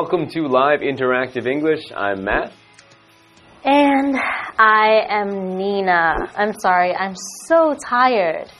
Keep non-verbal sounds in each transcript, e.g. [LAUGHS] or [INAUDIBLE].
welcome to Live Interactive English. I'm Matt. And I am Nina. I'm sorry, I'm so tired.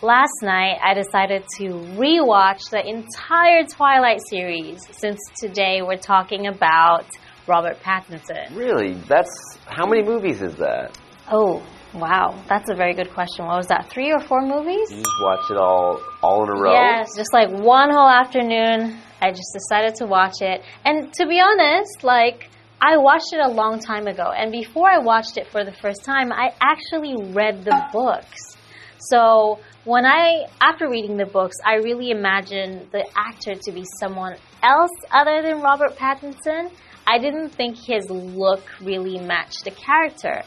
Last night, I decided to rewatch the entire Twilight series since today we're talking about Robert Pattinson. Really? That's how many movies is that? Oh, wow. That's a very good question. What was that? Three or four movies? You just watch it all all in a row? Yes, just like one whole afternoon. I just decided to watch it. And to be honest, like, I watched it a long time ago. And before I watched it for the first time, I actually read the books. So when I, after reading the books, I really imagined the actor to be someone else other than Robert Pattinson. I didn't think his look really matched the character.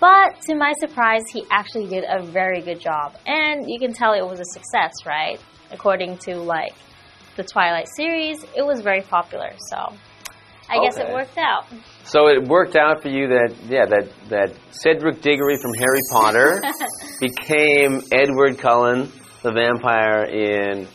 But to my surprise, he actually did a very good job. And you can tell it was a success, right? According to like the Twilight series, it was very popular. So I guess it worked out. So it worked out for you that yeah that that Cedric Diggory from Harry Potter [LAUGHS] became Edward Cullen, the vampire in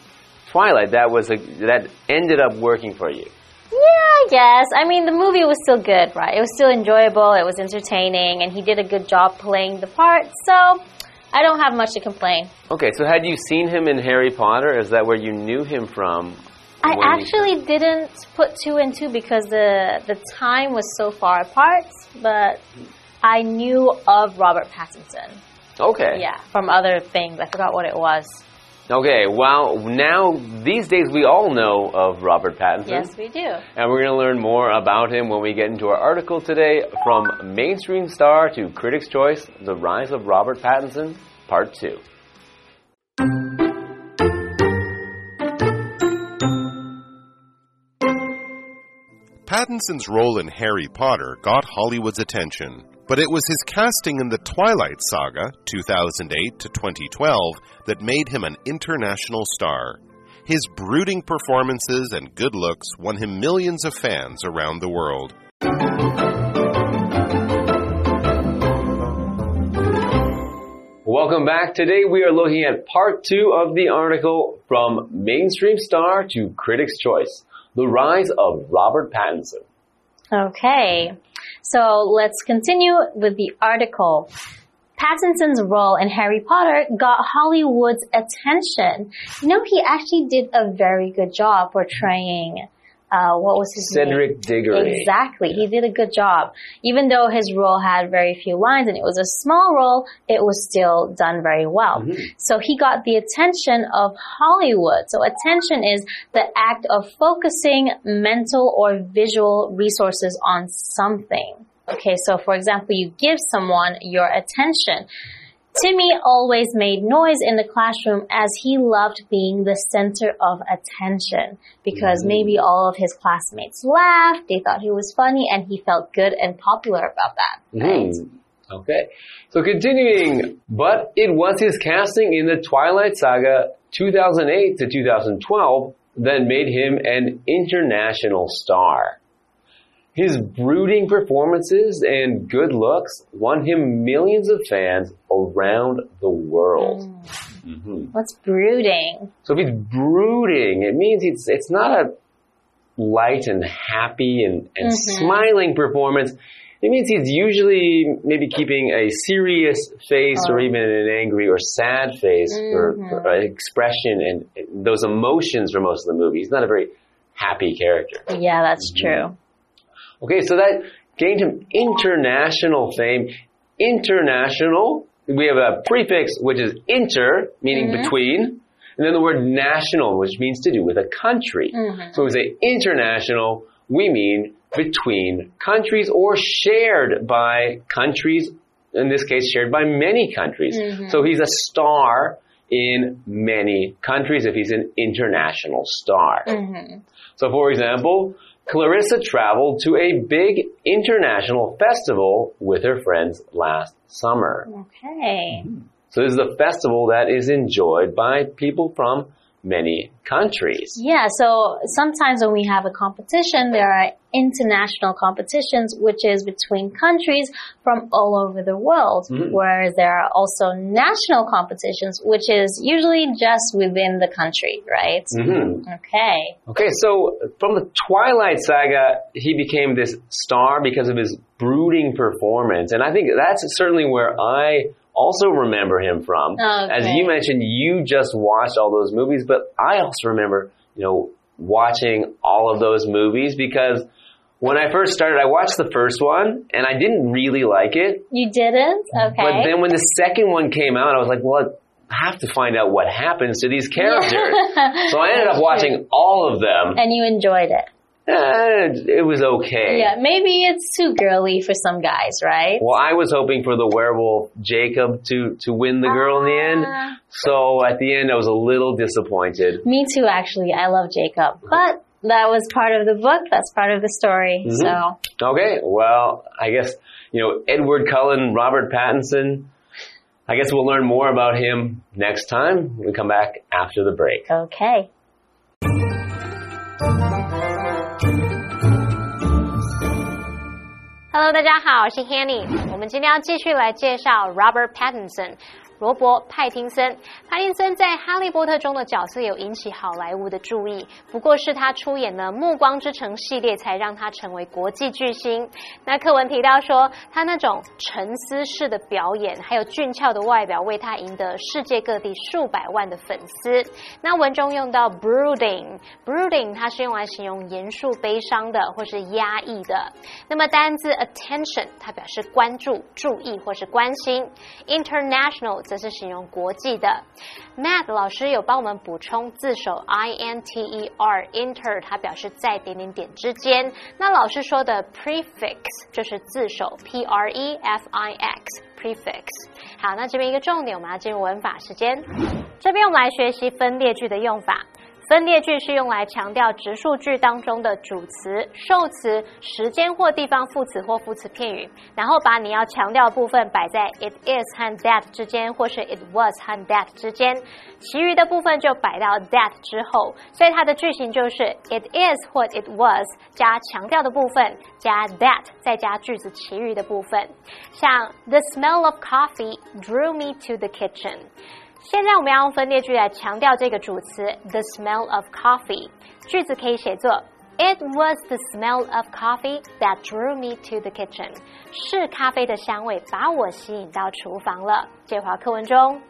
Twilight. That was a that ended up working for you. Yeah, I guess. I mean, the movie was still good, right? It was still enjoyable, it was entertaining, and he did a good job playing the part, so I don't have much to complain. Okay, so had you seen him in Harry Potter? Is that where you knew him from? I actually didn't put two and two because the the time was so far apart, but I knew of Robert Pattinson. Okay. Yeah, from other things. I forgot what it was. Okay, well, now these days we all know of Robert Pattinson. Yes, we do. And we're going to learn more about him when we get into our article today From Mainstream Star to Critics' Choice The Rise of Robert Pattinson, Part 2. Pattinson's role in Harry Potter got Hollywood's attention, but it was his casting in the Twilight Saga, 2008 to 2012, that made him an international star. His brooding performances and good looks won him millions of fans around the world. Welcome back. Today we are looking at part two of the article From Mainstream Star to Critics' Choice The Rise of Robert Pattinson. Okay, so let's continue with the article. Pattinson's role in Harry Potter got Hollywood's attention. You know, he actually did a very good job portraying, uh, what was his name? Cedric Diggory. Exactly. He did a good job. Even though his role had very few lines and it was a small role, it was still done very well. So he got the attention of Hollywood. So attention is the act of focusing mental or visual resources on something. Okay, so for example, you give someone your attention. Timmy always made noise in the classroom as he loved being the center of attention because maybe all of his classmates laughed, they thought he was funny, and he felt good and popular about that. Right? Hmm. Okay. So continuing, but it was his casting in the Twilight Saga 2008 to 2012 that made him an international star. His brooding performances and good looks won him millions of fans around the world. Mm-hmm. Mm. What's brooding? So if he's brooding, it means it's it's not a light and happy and, and mm-hmm. smiling performance. It means he's usually maybe keeping a serious face or oh. even an angry or sad face or, mm-hmm. or an expression and, and those emotions for most of the movie. He's not a very happy character. Yeah, that's true. Okay, so that gained him international fame. International, we have a prefix which is inter, meaning mm-hmm. between, and then the word national, which means to do with a country. Mm-hmm. So when we say international, we mean between countries or shared by countries, in this case, shared by many countries. Mm-hmm. So he's a star in many countries if he's an international star. So for example, Clarissa traveled to a big international festival with her friends last summer. Okay. So this is a festival that is enjoyed by people from many countries. Yeah, so sometimes when we have a competition, there are international competitions, which is between countries from all over the world, Mm-hmm. whereas there are also national competitions, which is usually just within the country, right? hmm Okay. Okay, so from the Twilight Saga, he became this star because of his brooding performance, and I think that's certainly where I also remember him from. As you mentioned, you just watched all those movies, but I also remember, you know, watching all of those movies because when I first started, I watched the first one and I didn't really like it. You didn't? Okay. But then when the second one came out, I was like, well, I have to find out what happens to these [LAUGHS] characters. so I ended up watching all of them. and you enjoyed it. Eh, it was okay. Yeah, maybe it's too girly for some guys, right? Well, I was hoping for the werewolf Jacob to, to win the girl in the end. Ah. So at the end, I was a little disappointed. Me too, actually. I love Jacob. But that was part of the book. That's part of the story. Mm-hmm. So, Okay, well, I guess, you know, Edward Cullen, Robert Pattinson, I guess we'll learn more about him next time we come back after the break. okay. Hello，大家好，我是 Hanny。我们今天要继续来介绍 Robert Pattinson。罗伯·派汀森，派汀森在《哈利波特》中的角色有引起好莱坞的注意，不过是他出演了《暮光之城》系列，才让他成为国际巨星。那课文提到说，他那种沉思式的表演，还有俊俏的外表，为他赢得世界各地数百万的粉丝。那文中用到 brooding，brooding 它是用来形容严肃、悲伤的，或是压抑的。那么单字 attention 它表示关注、注意或是关心，international 则是形容国际的。Matt 老师有帮我们补充字首 i n t e r inter，它表示在点点点之间。那老师说的 prefix 就是字首 p r e f i x prefix。好，那这边一个重点，我们要进入文法时间。这边我们来学习分列句的用法。分列句是用来强调直述句当中的主词、受词、时间或地方副词或副词片语，然后把你要强调的部分摆在 it is 和 that 之间，或是 it was 和 that 之间，其余的部分就摆到 that 之后。所以它的句型就是 it is 或 it was 加强调的部分加 that，再加句子其余的部分。像 the smell of coffee drew me to the kitchen。现在我们要用分列句来强调这个主词 the smell of coffee。句子可以写作 It was the smell of coffee that drew me to the kitchen。是咖啡的香味把我吸引到厨房了。这话课文中。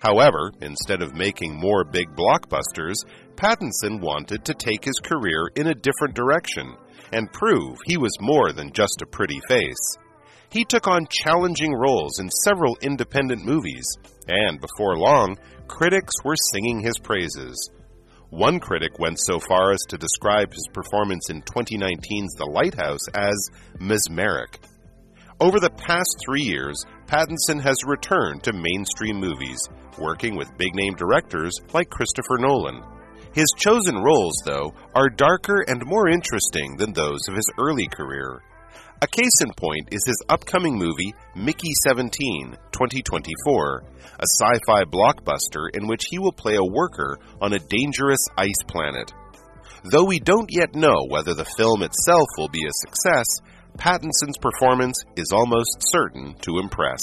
However, instead of making more big blockbusters, Pattinson wanted to take his career in a different direction and prove he was more than just a pretty face. He took on challenging roles in several independent movies, and before long, critics were singing his praises. One critic went so far as to describe his performance in 2019's The Lighthouse as mesmeric. Over the past three years, Pattinson has returned to mainstream movies, working with big name directors like Christopher Nolan. His chosen roles, though, are darker and more interesting than those of his early career. A case in point is his upcoming movie, Mickey 17, 2024, a sci fi blockbuster in which he will play a worker on a dangerous ice planet. Though we don't yet know whether the film itself will be a success, Pattinson's performance is almost certain to impress.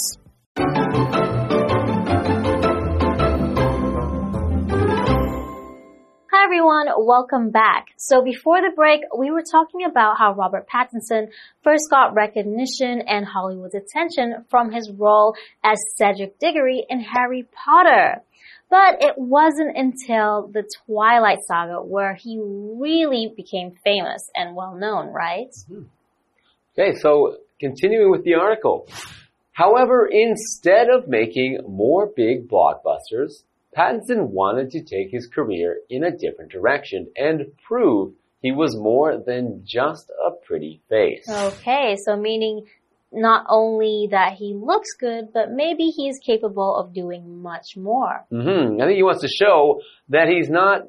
Everyone, welcome back. So before the break, we were talking about how Robert Pattinson first got recognition and Hollywood's attention from his role as Cedric Diggory in Harry Potter. But it wasn't until the Twilight Saga where he really became famous and well known, right? Hmm. Okay, so continuing with the article. However, instead of making more big blockbusters, Pattinson wanted to take his career in a different direction and prove he was more than just a pretty face. Okay, so meaning not only that he looks good, but maybe he's capable of doing much more. hmm I think he wants to show that he's not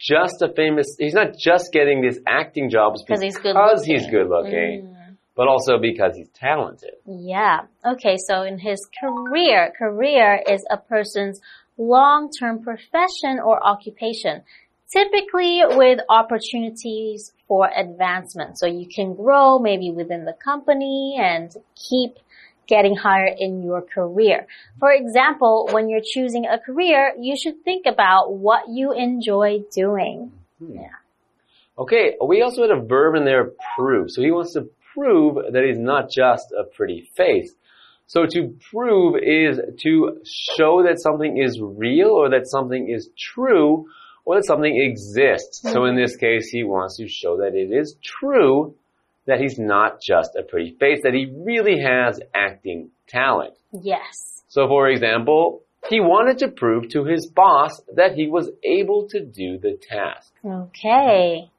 just a famous, he's not just getting these acting jobs 'Cause he's good because looking. he's good looking, but also because he's talented. Yeah. Okay, so in his career, career is a person's long-term profession or occupation, typically with opportunities for advancement. So you can grow maybe within the company and keep getting higher in your career. For example, when you're choosing a career, you should think about what you enjoy doing. Hmm. Yeah. Okay, we also had a verb in there, prove. So he wants to prove that he's not just a pretty face. So to prove is to show that something is real or that something is true or that something exists. So in this case, he wants to show that it is true that he's not just a pretty face, that he really has acting talent. Yes. So for example, he wanted to prove to his boss that he was able to do the task. Okay.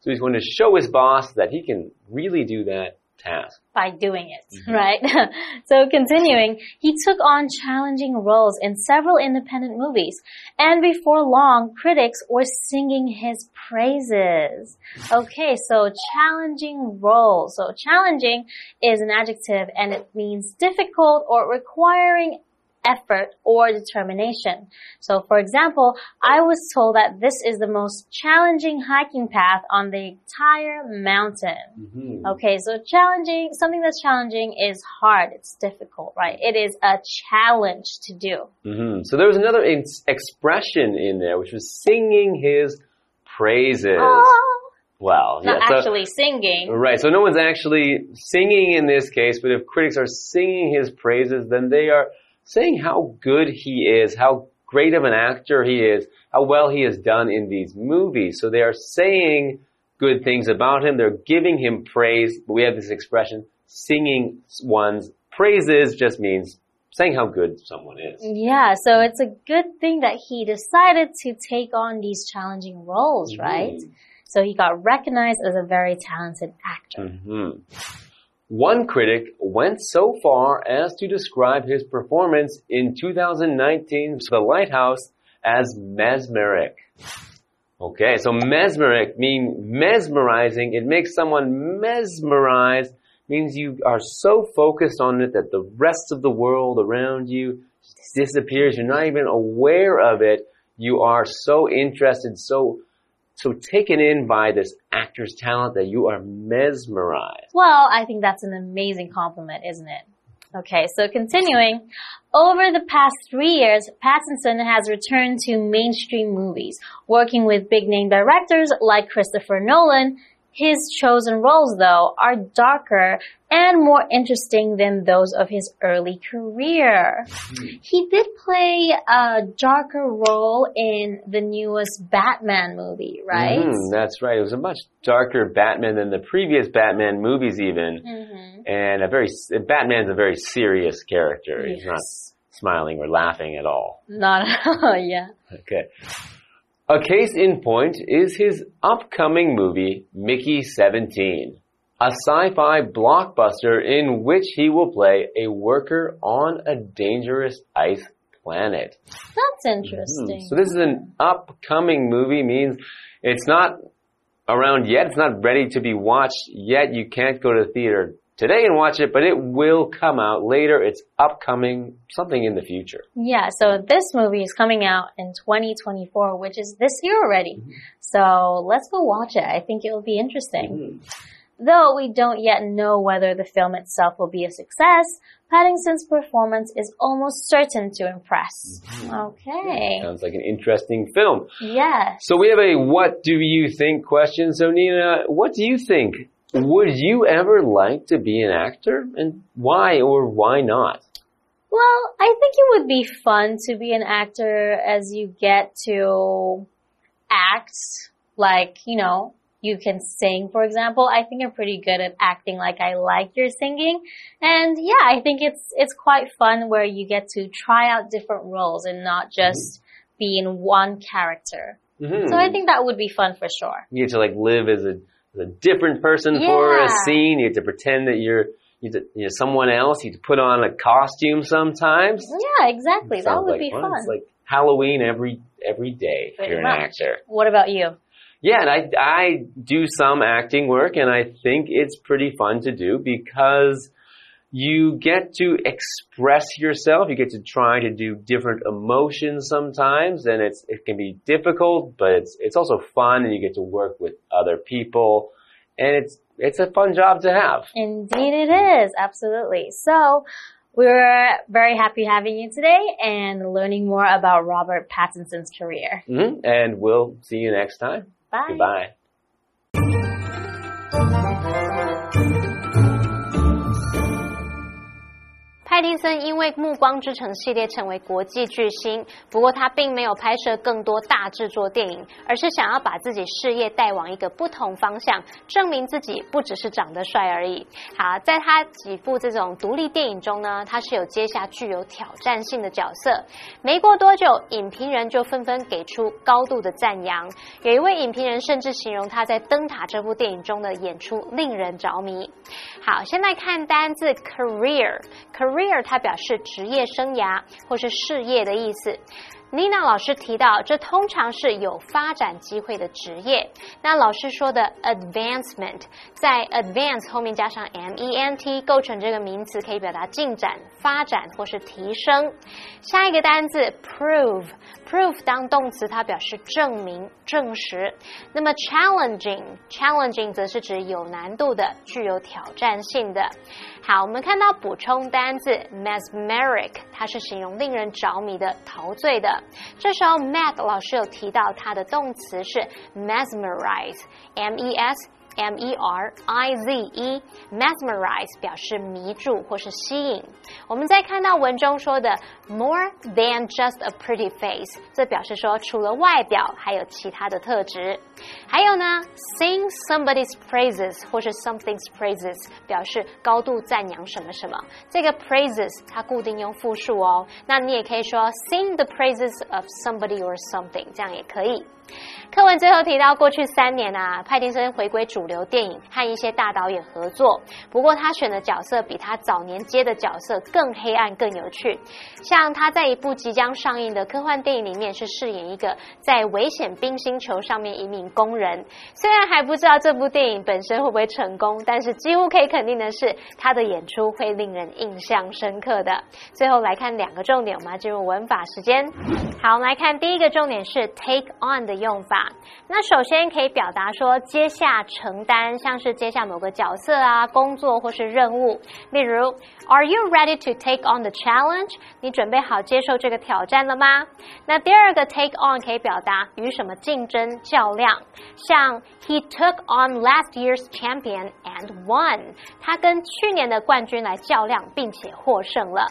So he's going to show his boss that he can really do that task. by doing it, mm-hmm. right? [LAUGHS] so continuing, he took on challenging roles in several independent movies, and before long, critics were singing his praises. [LAUGHS] Okay, so challenging roles. So challenging is an adjective and it means difficult or requiring effort or determination. So for example, I was told that this is the most challenging hiking path on the entire mountain. Mhm. Okay, so challenging, something that's challenging is hard, it's difficult, right? It is a challenge to do. Mhm. So there was another ex- expression in there, which was singing his praises. Well, Not yeah, so- actually singing. Right, so no one's actually singing in this case, but if critics are singing his praises, then they are saying how good he is, how great of an actor he is, how well he has done in these movies. So they are saying good things about him, they're giving him praise, but we have this expression, singing one's praises just means saying how good someone is. Yeah, so it's a good thing that he decided to take on these challenging roles, right? Mhm. So he got recognized as a very talented actor. hmm One critic went so far as to describe his performance in 2019's The Lighthouse as mesmeric. Okay, so mesmeric means mesmerizing. It makes someone mesmerized. Means you are so focused on it that the rest of the world around you disappears. You're not even aware of it. You are so interested, so so taken in by this actor's talent that you are mesmerized. Well, I think that's an amazing compliment, isn't it? Okay, so continuing. Over the past three years, Pattinson has returned to mainstream movies, working with big name directors like Christopher Nolan. His chosen roles, though, are darker and more interesting than those of his early career. He did play a darker role in the newest Batman movie, right? Mhm, that's right. It was a much darker Batman than the previous Batman movies, even. Mm Mhm. And a very Batman's a very serious character. He's not smiling or laughing at all. Not at all, [LAUGHS] yeah. Okay. A case in point is his upcoming movie, Mickey 17, a sci-fi blockbuster in which he will play a worker on a dangerous ice planet. That's interesting. Hmm. So this is an upcoming movie, means it's not around yet, it's not ready to be watched yet. You can't go to the theater today and watch it, but it will come out later. It's upcoming, something in the future. Yeah, so this movie is coming out in 2024, which is this year already. Mm-hmm. So let's go watch it. I think it will be interesting. Mm-hmm. Though we don't yet know whether the film itself will be a success, Pattinson's performance is almost certain to impress. Mm-hmm. Okay. Sounds like an interesting film. Yes. So we have a what do you think question. So Nina, what do you think? Would you ever like to be an actor? And why or why not? Well, I think it would be fun to be an actor as you get to act like, you know, you can sing, for example. I think I'm pretty good at acting like I like your singing. And yeah, I think it's, it's quite fun where you get to try out different roles and not just be in one character. Mhm. So I think that would be fun for sure. you get to like live as a, a different person for a scene. You have to pretend that you're you to, you know, someone else. You have to put on a costume sometimes. Yeah, exactly. That would like be fun. fun. It's like Halloween every every day. if Pretty you're an actor. What about you? Yeah, and I I do some acting work, and I think it's pretty fun to do because you get to express yourself. You get to try to do different emotions sometimes, and it's it can be difficult, but it's it's also fun, and you get to work with other people, and it's it's a fun job to have. Indeed, it is absolutely. So. We're very happy having you today and learning more about Robert Pattinson's career. Mm -hmm. And we'll see you next time. Bye. Goodbye. 派丁森因为《暮光之城》系列成为国际巨星，不过他并没有拍摄更多大制作电影，而是想要把自己事业带往一个不同方向，证明自己不只是长得帅而已。好，在他几部这种独立电影中呢，他是有接下具有挑战性的角色。没过多久，影评人就纷纷给出高度的赞扬。有一位影评人甚至形容他在《灯塔》这部电影中的演出令人着迷。好，现在看单字 career career 它表示职业生涯或是事业的意思。Nina 老师提到，这通常是有发展机会的职业。那老师说的 advancement，在 advance 后面加上 m e n t，构成这个名词，可以表达进展、发展或是提升。下一个单字 prove，prove 当动词，它表示证明、证实。那么 challenging，challenging 则是指有难度的、具有挑战性的。好，我们看到补充单字 mesmeric，它是形容令人着迷的、陶醉的。这时候，Matt 老师有提到它的动词是 mesmerize，m e s。M E R I Z E，mesmerize 表示迷住或是吸引。我们再看到文中说的 more than just a pretty face，这表示说除了外表还有其他的特质。还有呢，sing somebody's praises 或是 something's praises，表示高度赞扬什么什么。这个 praises 它固定用复数哦，那你也可以说 sing the praises of somebody or something，这样也可以。 课文最后提到，过去三年啊，派丁森回归主流电影，和一些大导演合作。不过他选的角色比他早年接的角色更黑暗、更有趣。像他在一部即将上映的科幻电影里面，是饰演一个在危险冰星球上面一名工人。虽然还不知道这部电影本身会不会成功，但是几乎可以肯定的是，他的演出会令人印象深刻的。最后来看两个重点，我们要进入文法时间。好，我们来看第一个重点是 take on 的用法。那首先可以表达说接下承担，像是接下某个角色啊、工作或是任务。例如，Are you ready to take on the challenge？你准备好接受这个挑战了吗？那第二个 take on 可以表达与什么竞争较量，像 He took on last year's champion and won。他跟去年的冠军来较量，并且获胜了。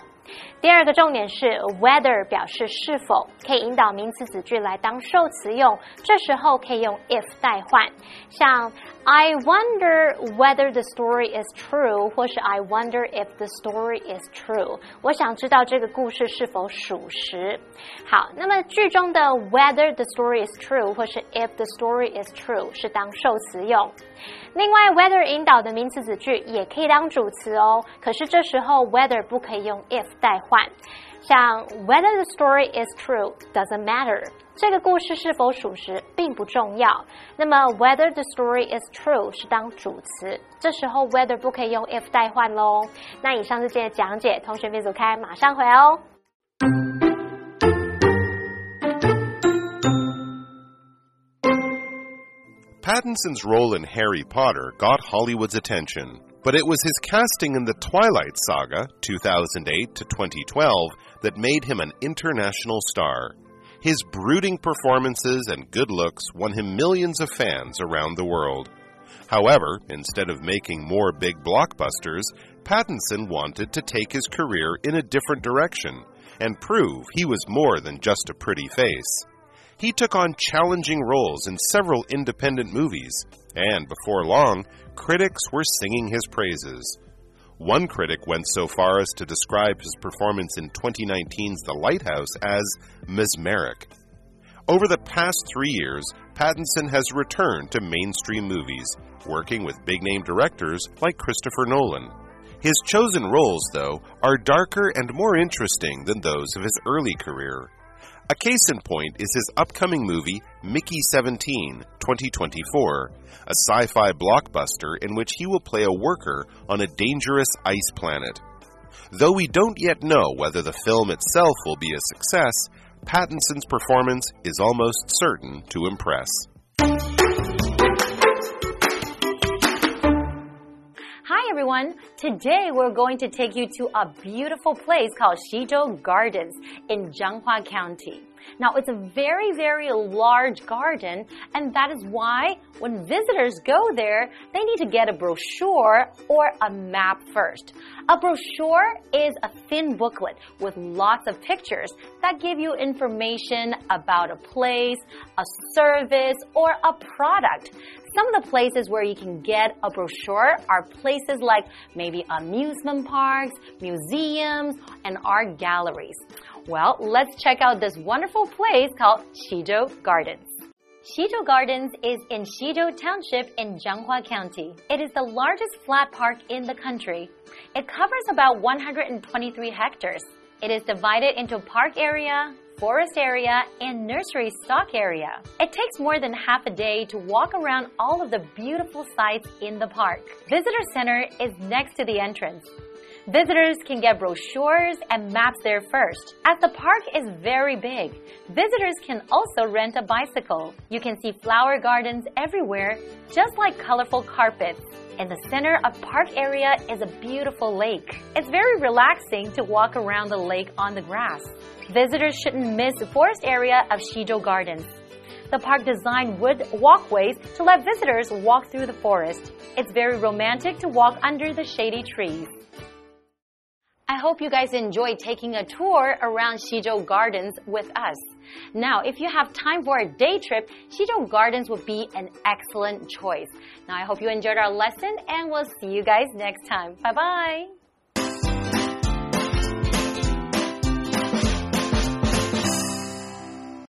第二个重点是 whether 表示是否，可以引导名词子句来当受词用，这时候可以用 if 代换，像 I wonder whether the story is true，或是 I wonder if the story is true。我想知道这个故事是否属实。好，那么句中的 whether the story is true，或是 if the story is true 是当受词用。另外，whether 引导的名词子句也可以当主词哦。可是这时候 whether 不可以用 if 代换，像 whether the story is true doesn't matter。这个故事是否属实并不重要。那么 whether the story is true 是当主词，这时候 whether 不可以用 if 代换喽。那以上是今天的讲解，同学别走开，马上回哦。Pattinson's role in Harry Potter got Hollywood's attention, but it was his casting in the Twilight Saga, 2008 to 2012, that made him an international star. His brooding performances and good looks won him millions of fans around the world. However, instead of making more big blockbusters, Pattinson wanted to take his career in a different direction and prove he was more than just a pretty face. He took on challenging roles in several independent movies, and before long, critics were singing his praises. One critic went so far as to describe his performance in 2019's The Lighthouse as mesmeric. Over the past three years, Pattinson has returned to mainstream movies, working with big name directors like Christopher Nolan. His chosen roles, though, are darker and more interesting than those of his early career. A case in point is his upcoming movie Mickey 17, 2024, a sci fi blockbuster in which he will play a worker on a dangerous ice planet. Though we don't yet know whether the film itself will be a success, Pattinson's performance is almost certain to impress. Everyone! Today we're going to take you to a beautiful place called Xizhou Gardens in Changhua County. Now it's a very, very large garden and that is why when visitors go there, they need to get a brochure or a map first. A brochure is a thin booklet with lots of pictures that give you information about a place, a service, or a product. Some of the places where you can get a brochure are places like maybe amusement parks, museums, and art galleries. Well, let's check out this wonderful place called Xizhou Gardens. Xizhou Gardens is in Xizhou Township in Changhua County. It is the largest flat park in the country. It covers about 123 hectares. It is divided into park area, forest area, and nursery stock area. It takes more than half a day to walk around all of the beautiful sites in the park. Visitor Center is next to the entrance. Visitors can get brochures and maps there first. As the park is very big, visitors can also rent a bicycle. You can see flower gardens everywhere, just like colorful carpets. In the center of park area is a beautiful lake. It's very relaxing to walk around the lake on the grass. Visitors shouldn't miss the forest area of Xizhou Gardens. The park designed wood walkways to let visitors walk through the forest. It's very romantic to walk under the shady trees. I hope you guys enjoyed taking a tour around Xizhou Gardens with us. Now, if you have time for a day trip, Xizhou Gardens would be an excellent choice. Now, I hope you enjoyed our lesson and we'll see you guys next time. Bye bye.